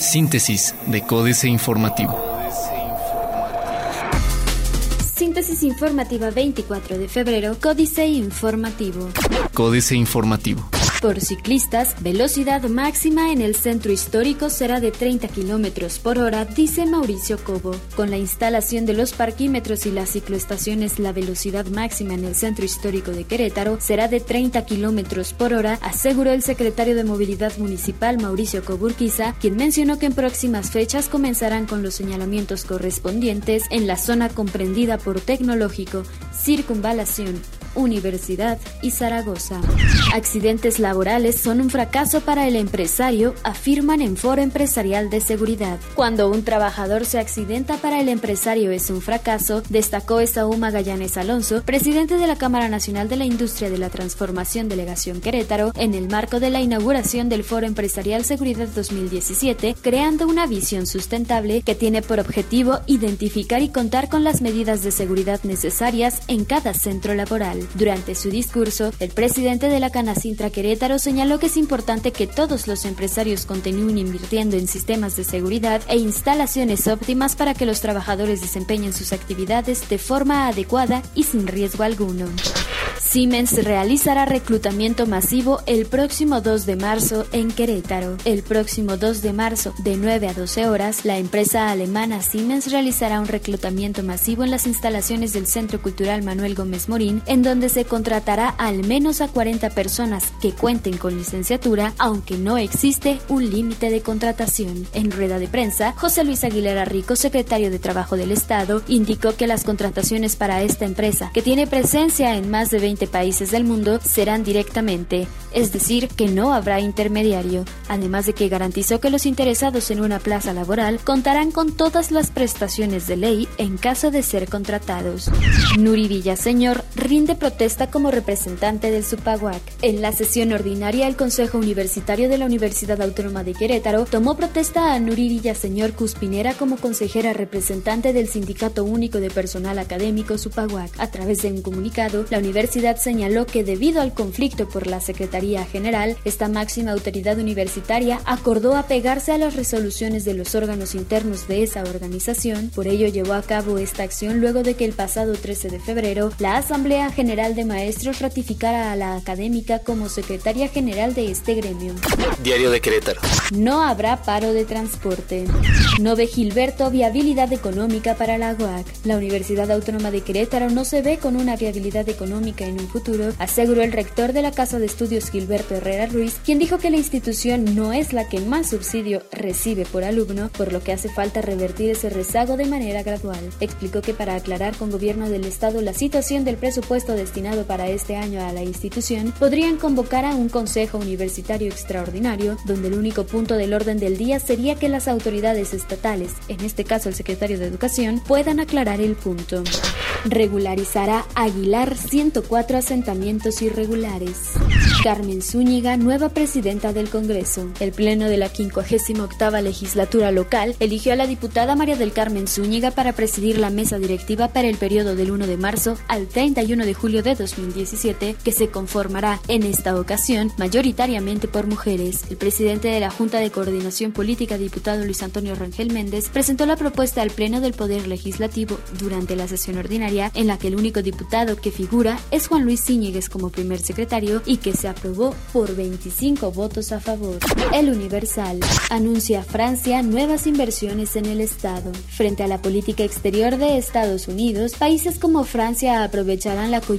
Síntesis de Códice Informativo. Síntesis informativa 24 de febrero, Códice Informativo. Códice Informativo. Por ciclistas, velocidad máxima en el centro histórico será de 30 kilómetros por hora, dice Mauricio Cobo. Con la instalación de los parquímetros y las cicloestaciones, la velocidad máxima en el centro histórico de Querétaro será de 30 kilómetros por hora, aseguró el secretario de Movilidad Municipal Mauricio Coburquiza, quien mencionó que en próximas fechas comenzarán con los señalamientos correspondientes en la zona comprendida por Tecnológico, Circunvalación, Universidad y Zaragoza. Accidentes laborales son un fracaso para el empresario, afirman en Foro Empresarial de Seguridad. Cuando un trabajador se accidenta para el empresario es un fracaso, destacó Esaú Magallanes Alonso, presidente de la Cámara Nacional de la Industria de la Transformación Delegación Querétaro, en el marco de la inauguración del Foro Empresarial Seguridad 2017, creando una visión sustentable que tiene por objetivo identificar y contar con las medidas de seguridad necesarias en cada centro laboral. Durante su discurso, el presidente de la Canacintra Querétaro señaló que es importante que todos los empresarios continúen invirtiendo en sistemas de seguridad e instalaciones óptimas para que los trabajadores desempeñen sus actividades de forma adecuada y sin riesgo alguno. Siemens realizará reclutamiento masivo el próximo 2 de marzo en Querétaro. El próximo 2 de marzo, de 9 a 12 horas, la empresa alemana Siemens realizará un reclutamiento masivo en las instalaciones del Centro Cultural Manuel Gómez Morín, en donde se contratará al menos a 40 personas que cuenten con licenciatura, aunque no existe un límite de contratación. En rueda de prensa, José Luis Aguilera Rico, secretario de Trabajo del Estado, indicó que las contrataciones para esta empresa, que tiene presencia en más de 20 países del mundo serán directamente, es decir, que no habrá intermediario, además de que garantizó que los interesados en una plaza laboral contarán con todas las prestaciones de ley en caso de ser contratados. Nuri Villaseñor rinde protesta como representante del Supaguac. En la sesión ordinaria, el Consejo Universitario de la Universidad Autónoma de Querétaro tomó protesta a Nuri Villaseñor Cuspinera como consejera representante del Sindicato Único de Personal Académico Supaguac. A través de un comunicado, la universidad señaló que debido al conflicto por la Secretaría General, esta máxima autoridad universitaria acordó apegarse a las resoluciones de los órganos internos de esa organización, por ello llevó a cabo esta acción luego de que el pasado 13 de febrero la Asamblea General de Maestros ratificara a la académica como secretaria general de este gremio. Diario de Querétaro. No habrá paro de transporte. No ve Gilberto viabilidad económica para la UAC. La Universidad Autónoma de Querétaro no se ve con una viabilidad económica en un futuro, aseguró el rector de la Casa de Estudios Gilberto Herrera Ruiz, quien dijo que la institución no es la que más subsidio recibe por alumno, por lo que hace falta revertir ese rezago de manera gradual. Explicó que para aclarar con gobierno del Estado la situación del presupuesto destinado para este año a la institución, podrían convocar a un Consejo Universitario Extraordinario, donde el único punto del orden del día sería que las autoridades estatales, en este caso el secretario de Educación, puedan aclarar el punto. Regularizará Aguilar 104 asentamientos irregulares. Carmen Zúñiga, nueva presidenta del Congreso. El Pleno de la 58 legislatura local eligió a la diputada María del Carmen Zúñiga para presidir la mesa directiva para el periodo del 1 de marzo al 31 de julio de 2017, que se conformará en esta ocasión mayoritariamente por mujeres. El presidente de la Junta de Coordinación Política, diputado Luis Antonio Rangel Méndez, presentó la propuesta al Pleno del Poder Legislativo durante la sesión ordinaria, en la que el único diputado que figura es Juan Luis Cíñiguez como primer secretario y que se aprobó por 25 votos a favor. El Universal anuncia Francia nuevas inversiones en el Estado. Frente a la política exterior de Estados Unidos, países como Francia aprovecharán la coyuntura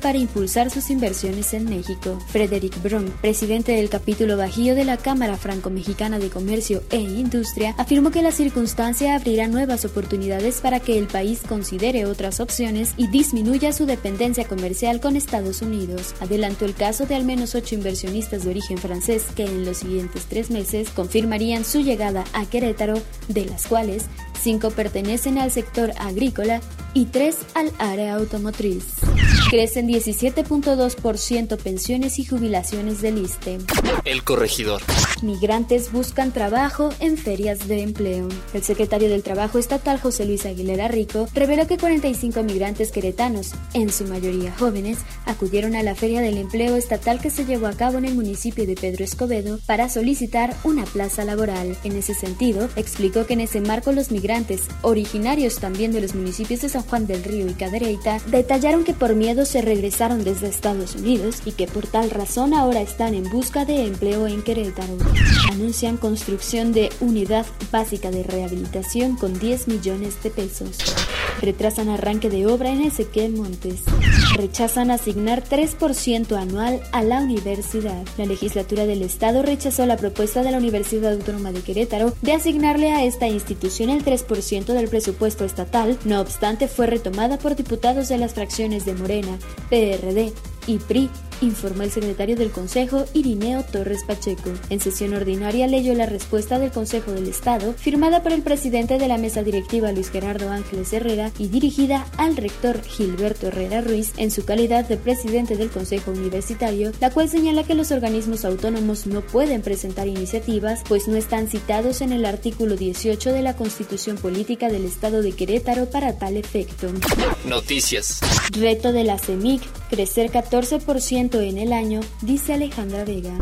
para impulsar sus inversiones en México. Frederick Brum, presidente del capítulo Bajío de la Cámara Franco-Mexicana de Comercio e Industria, afirmó que la circunstancia abrirá nuevas oportunidades para que el país considere otras opciones y disminuya su dependencia comercial con Estados Unidos. Adelantó el caso de al menos ocho inversionistas de origen francés que en los siguientes tres meses confirmarían su llegada a Querétaro, de las cuales cinco pertenecen al sector agrícola y tres al área automotriz. Crecen 17.2% pensiones y jubilaciones del ISTE. El corregidor. Migrantes buscan trabajo en ferias de empleo. El secretario del Trabajo estatal José Luis Aguilera Rico reveló que 45 migrantes queretanos, en su mayoría jóvenes, acudieron a la Feria del Empleo Estatal que se llevó a cabo en el municipio de Pedro Escobedo para solicitar una plaza laboral. En ese sentido, explicó que en ese marco los migrantes, originarios también de los municipios de San Juan del Río y Cadereyta, detallaron que por miedo se regresaron desde Estados Unidos y que por tal razón ahora están en busca de empleo en Querétaro. Anuncian construcción de unidad básica de rehabilitación con 10 millones de pesos. Retrasan arranque de obra en Ezequiel Montes. Rechazan asignar 3% anual a la universidad. La legislatura del Estado rechazó la propuesta de la Universidad Autónoma de Querétaro de asignarle a esta institución el 3% del presupuesto estatal. No obstante, fue retomada por diputados de las fracciones de Morena, PRD y PRI informó el secretario del Consejo, Irineo Torres Pacheco. En sesión ordinaria leyó la respuesta del Consejo del Estado, firmada por el presidente de la mesa directiva Luis Gerardo Ángeles Herrera y dirigida al rector Gilberto Herrera Ruiz en su calidad de presidente del Consejo Universitario, la cual señala que los organismos autónomos no pueden presentar iniciativas, pues no están citados en el artículo 18 de la Constitución Política del Estado de Querétaro para tal efecto. Noticias. Reto de la CEMIC, crecer 14% en el año, dice Alejandra Vega.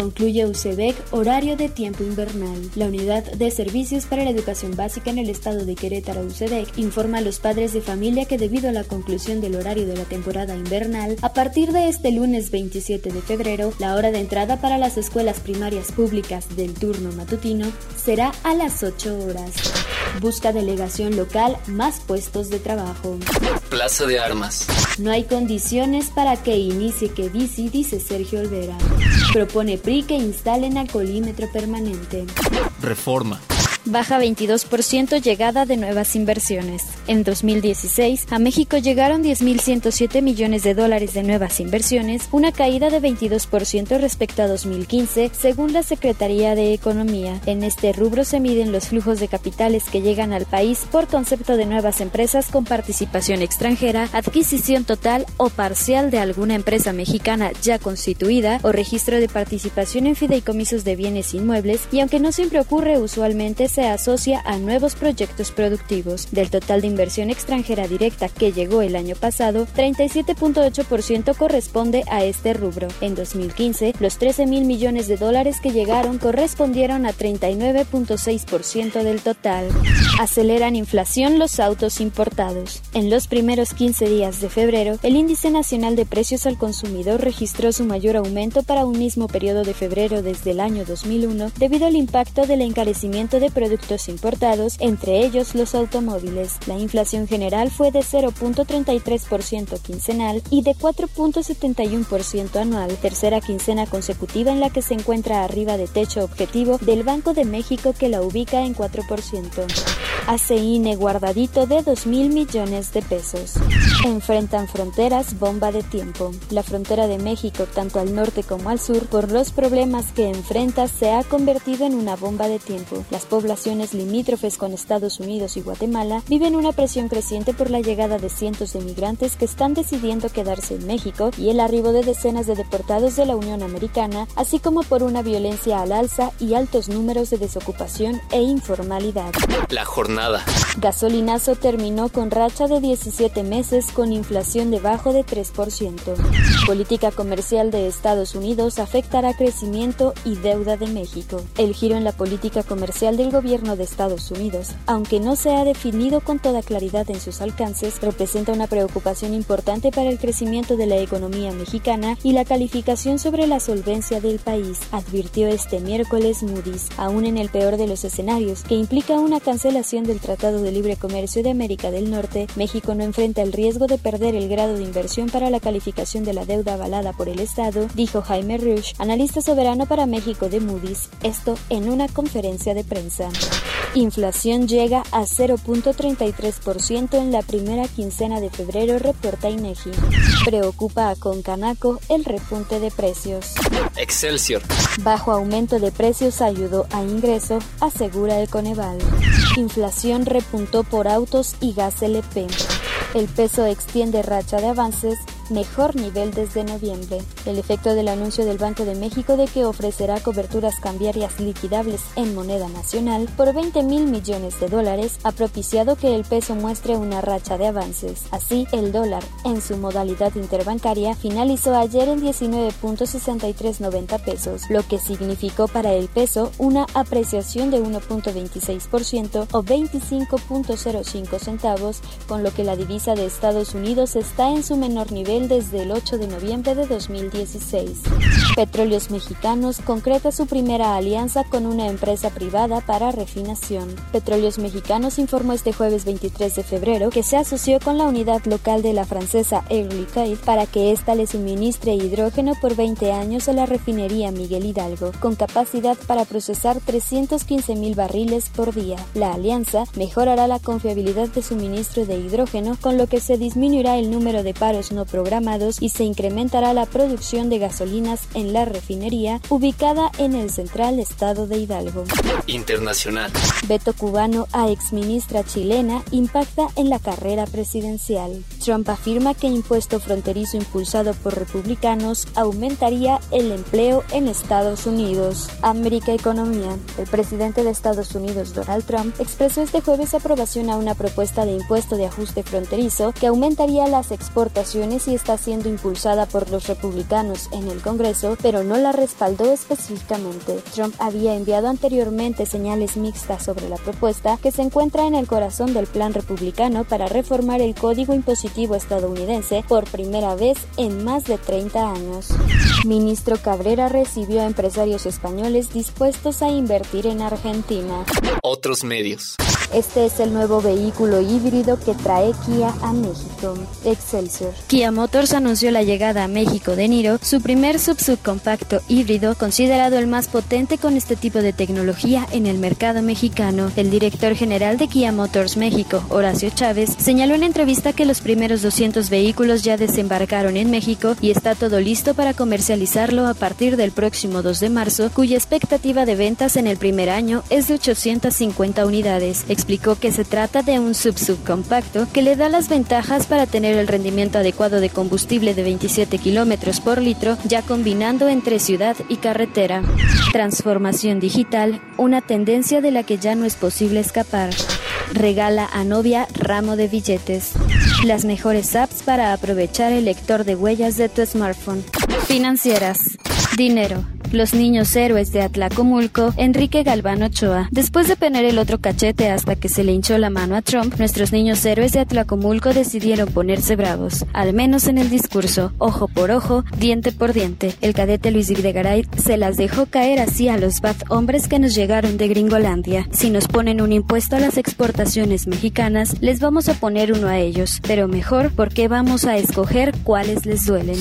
Concluye UCEBEC horario de tiempo invernal. La Unidad de Servicios para la Educación Básica en el estado de Querétaro, UCEBEC, informa a los padres de familia que debido a la conclusión del horario de la temporada invernal, a partir de este lunes 27 de febrero, la hora de entrada para las escuelas primarias públicas del turno matutino será a las 8 horas. Busca delegación local más puestos de trabajo. Plaza de Armas. No hay condiciones para que inicie que bici, dice Sergio Olvera. Propone PRI que instalen alcoholímetro permanente. Reforma baja 22% llegada de nuevas inversiones. En 2016, a México llegaron 10.107 millones de dólares de nuevas inversiones, una caída de 22% respecto a 2015, según la Secretaría de Economía. En este rubro se miden los flujos de capitales que llegan al país por concepto de nuevas empresas con participación extranjera, adquisición total o parcial de alguna empresa mexicana ya constituida o registro de participación en fideicomisos de bienes inmuebles y aunque no siempre ocurre usualmente se asocia a nuevos proyectos productivos. Del total de inversión extranjera directa que llegó el año pasado, 37.8% corresponde a este rubro. En 2015, los 13 mil millones de dólares que llegaron correspondieron a 39.6% del total. Aceleran inflación los autos importados. En los primeros 15 días de febrero, el índice nacional de precios al consumidor registró su mayor aumento para un mismo periodo de febrero desde el año 2001 debido al impacto del encarecimiento de productos productos importados, entre ellos los automóviles. La inflación general fue de 0.33% quincenal y de 4.71% anual, tercera quincena consecutiva en la que se encuentra arriba de techo objetivo del Banco de México que la ubica en 4%. ACINE guardadito de 2 mil millones de pesos. Enfrentan fronteras bomba de tiempo. La frontera de México, tanto al norte como al sur, por los problemas que enfrenta, se ha convertido en una bomba de tiempo. Las poblaciones limítrofes con Estados Unidos y Guatemala viven una presión creciente por la llegada de cientos de migrantes que están decidiendo quedarse en México y el arribo de decenas de deportados de la Unión Americana, así como por una violencia al alza y altos números de desocupación e informalidad. La jornada. Gasolinazo terminó con racha de 17 meses con inflación debajo de 3%. Política comercial de Estados Unidos afectará crecimiento y deuda de México. El giro en la política comercial del gobierno de Estados Unidos, aunque no se ha definido con toda claridad en sus alcances, representa una preocupación importante para el crecimiento de la economía mexicana y la calificación sobre la solvencia del país, advirtió este miércoles Moody's, aún en el peor de los escenarios, que implica una cancelación del Tratado de Libre Comercio de América del Norte, México no enfrenta el riesgo de perder el grado de inversión para la calificación de la deuda avalada por el Estado, dijo Jaime Rush, analista soberano para México de Moody's, esto en una conferencia de prensa. Inflación llega a 0.33% en la primera quincena de febrero, reporta INEGI. Preocupa a Concanaco el repunte de precios. Excelsior. Bajo aumento de precios ayudó a ingreso, asegura el Coneval. Inflación repuntó por autos y gas LP. El peso extiende racha de avances mejor nivel desde noviembre. El efecto del anuncio del Banco de México de que ofrecerá coberturas cambiarias liquidables en moneda nacional por 20 mil millones de dólares ha propiciado que el peso muestre una racha de avances. Así, el dólar, en su modalidad interbancaria, finalizó ayer en 19.6390 pesos, lo que significó para el peso una apreciación de 1.26% o 25.05 centavos, con lo que la divisa de Estados Unidos está en su menor nivel desde el 8 de noviembre de 2016. Petróleos Mexicanos concreta su primera alianza con una empresa privada para refinación. Petróleos Mexicanos informó este jueves 23 de febrero que se asoció con la unidad local de la francesa Air para que ésta le suministre hidrógeno por 20 años a la refinería Miguel Hidalgo, con capacidad para procesar 315 mil barriles por día. La alianza mejorará la confiabilidad de suministro de hidrógeno, con lo que se disminuirá el número de paros no programados y se incrementará la producción de gasolinas en la refinería ubicada en el central estado de Hidalgo. Internacional. Veto cubano a exministra chilena impacta en la carrera presidencial. Trump afirma que impuesto fronterizo impulsado por republicanos aumentaría el empleo en Estados Unidos. América Economía. El presidente de Estados Unidos, Donald Trump, expresó este jueves aprobación a una propuesta de impuesto de ajuste fronterizo que aumentaría las exportaciones y está siendo impulsada por los republicanos en el Congreso, pero no la respaldó específicamente. Trump había enviado anteriormente señales mixtas sobre la propuesta que se encuentra en el corazón del plan republicano para reformar el código impositivo estadounidense por primera vez en más de 30 años. Ministro Cabrera recibió a empresarios españoles dispuestos a invertir en Argentina. Otros medios. Este es el nuevo vehículo híbrido que trae Kia a México. Excelsior. Kia Motors anunció la llegada a México de Niro, su primer subcompacto híbrido, considerado el más potente con este tipo de tecnología en el mercado mexicano. El director general de Kia Motors México, Horacio Chávez, señaló en entrevista que los primeros 200 vehículos ya desembarcaron en México y está todo listo para comercializarlo a partir del próximo 2 de marzo, cuya expectativa de ventas en el primer año es de 850 unidades explicó que se trata de un sub-subcompacto que le da las ventajas para tener el rendimiento adecuado de combustible de 27 kilómetros por litro, ya combinando entre ciudad y carretera. Transformación digital, una tendencia de la que ya no es posible escapar. Regala a novia ramo de billetes. Las mejores apps para aprovechar el lector de huellas de tu smartphone. Financieras. Dinero. Los niños héroes de Atlacomulco, Enrique Galván Ochoa. Después de poner el otro cachete hasta que se le hinchó la mano a Trump, nuestros niños héroes de Atlacomulco decidieron ponerse bravos, al menos en el discurso, ojo por ojo, diente por diente. El cadete Luis Videgaray se las dejó caer así a los bad hombres que nos llegaron de Gringolandia. Si nos ponen un impuesto a las exportaciones mexicanas, les vamos a poner uno a ellos, pero mejor porque vamos a escoger cuáles les duelen.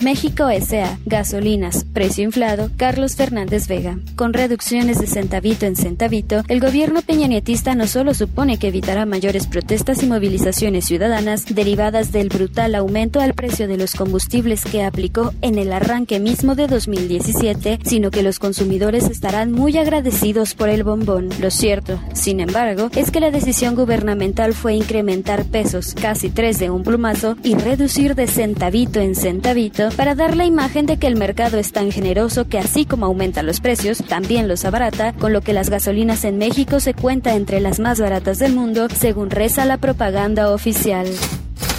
México S.A. Gasolinas. Precio inflado. Carlos Fernández Vega. Con reducciones de centavito en centavito, el gobierno peñanietista no solo supone que evitará mayores protestas y movilizaciones ciudadanas derivadas del brutal aumento al precio de los combustibles que aplicó en el arranque mismo de 2017, sino que los consumidores estarán muy agradecidos por el bombón. Lo cierto, sin embargo, es que la decisión gubernamental fue incrementar pesos, casi tres de un plumazo, y reducir de centavito en centavito para dar la imagen de que el mercado es tan generoso que así como aumenta los precios, también los abarata, con lo que las gasolinas en México se cuenta entre las más baratas del mundo, según reza la propaganda oficial.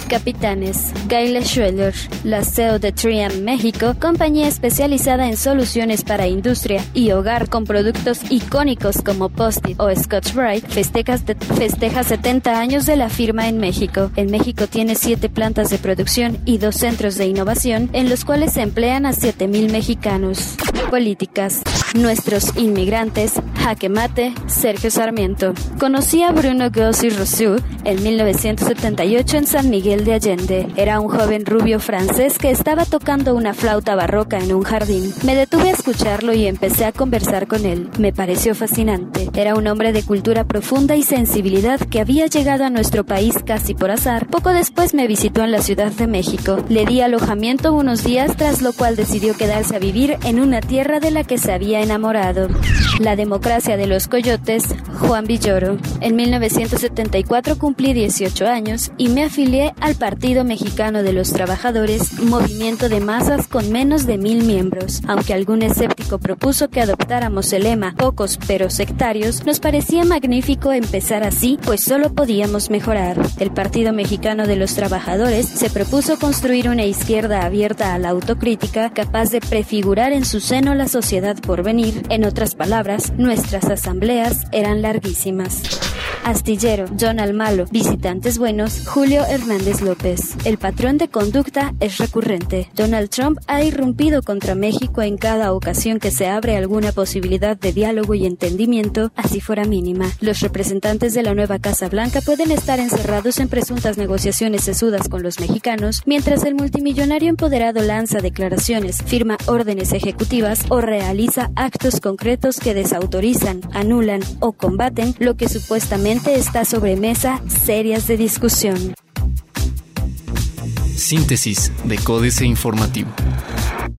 Capitanes, Gayle Schweller, la CEO de Triam México, compañía especializada en soluciones para industria y hogar con productos icónicos como Post-it o Scotch Brite, festeja, festeja 70 años de la firma en México. En México tiene 7 plantas de producción y dos centros de innovación en los cuales se emplean a 7.000 mexicanos. Políticas. Nuestros inmigrantes, jaque mate, Sergio Sarmiento. Conocí a Bruno Gossi Rousseau en 1978 en San Miguel de Allende. Era un joven rubio francés que estaba tocando una flauta barroca en un jardín. Me detuve a escucharlo y empecé a conversar con él. Me pareció fascinante. Era un hombre de cultura profunda y sensibilidad que había llegado a nuestro país casi por azar. Poco después me visitó en la Ciudad de México. Le di alojamiento unos días, tras lo cual decidió quedarse a vivir en una tierra de la que se había enamorado. La democracia de los coyotes, Juan Villoro. En 1974 cumplí 18 años y me afilié al Partido Mexicano de los Trabajadores, movimiento de masas con menos de mil miembros. Aunque algún escéptico propuso que adoptáramos el lema pocos pero sectarios, nos parecía magnífico empezar así, pues solo podíamos mejorar. El Partido Mexicano de los Trabajadores se propuso construir una izquierda abierta a la autocrítica, capaz de prefigurar en su seno la sociedad por En otras palabras, nuestras asambleas eran larguísimas. Astillero, John Almalo, visitantes buenos, Julio Hernández López. El patrón de conducta es recurrente. Donald Trump ha irrumpido contra México en cada ocasión que se abre alguna posibilidad de diálogo y entendimiento, así fuera mínima. Los representantes de la nueva Casa Blanca pueden estar encerrados en presuntas negociaciones sesudas con los mexicanos, mientras el multimillonario empoderado lanza declaraciones, firma órdenes ejecutivas o realiza actos concretos que desautorizan, anulan o combaten lo que supuestamente está sobre mesa serias de discusión. Síntesis de Códice Informativo.